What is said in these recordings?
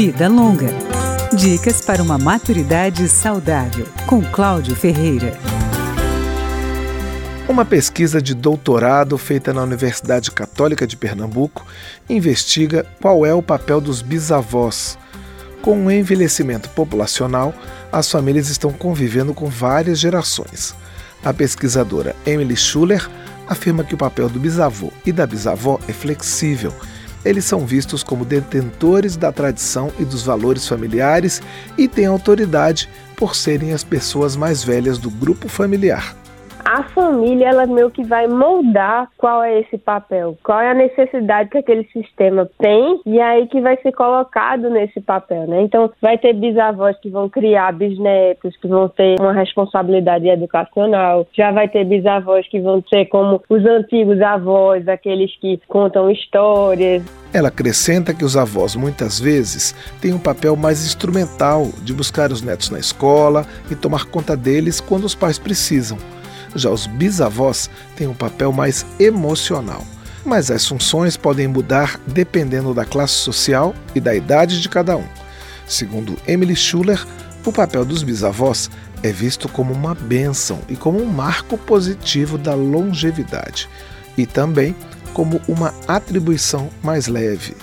Vida Longa. Dicas para uma maturidade saudável, com Cláudio Ferreira. Uma pesquisa de doutorado feita na Universidade Católica de Pernambuco investiga qual é o papel dos bisavós. Com o envelhecimento populacional, as famílias estão convivendo com várias gerações. A pesquisadora Emily Schuller afirma que o papel do bisavô e da bisavó é flexível. Eles são vistos como detentores da tradição e dos valores familiares e têm autoridade por serem as pessoas mais velhas do grupo familiar a família ela meio que vai moldar qual é esse papel, qual é a necessidade que aquele sistema tem e aí que vai ser colocado nesse papel, né? Então vai ter bisavós que vão criar bisnetos, que vão ter uma responsabilidade educacional, já vai ter bisavós que vão ser como os antigos avós, aqueles que contam histórias. Ela acrescenta que os avós muitas vezes têm um papel mais instrumental de buscar os netos na escola e tomar conta deles quando os pais precisam. Já os bisavós têm um papel mais emocional. Mas as funções podem mudar dependendo da classe social e da idade de cada um. Segundo Emily Schuller, o papel dos bisavós é visto como uma bênção e como um marco positivo da longevidade, e também como uma atribuição mais leve.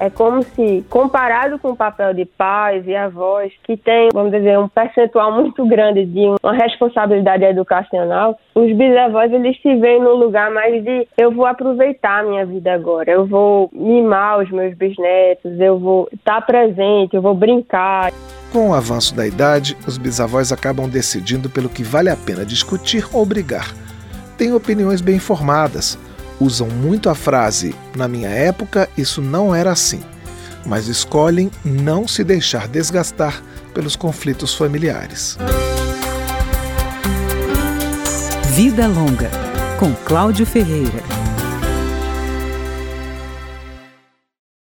É como se, comparado com o papel de pais e avós, que tem, vamos dizer, um percentual muito grande de uma responsabilidade educacional, os bisavós eles se veem no lugar mais de eu vou aproveitar a minha vida agora, eu vou mimar os meus bisnetos, eu vou estar presente, eu vou brincar. Com o avanço da idade, os bisavós acabam decidindo pelo que vale a pena discutir ou brigar. Têm opiniões bem formadas, usam muito a frase na minha época isso não era assim, mas escolhem não se deixar desgastar pelos conflitos familiares. Vida Longa, com Cláudio Ferreira.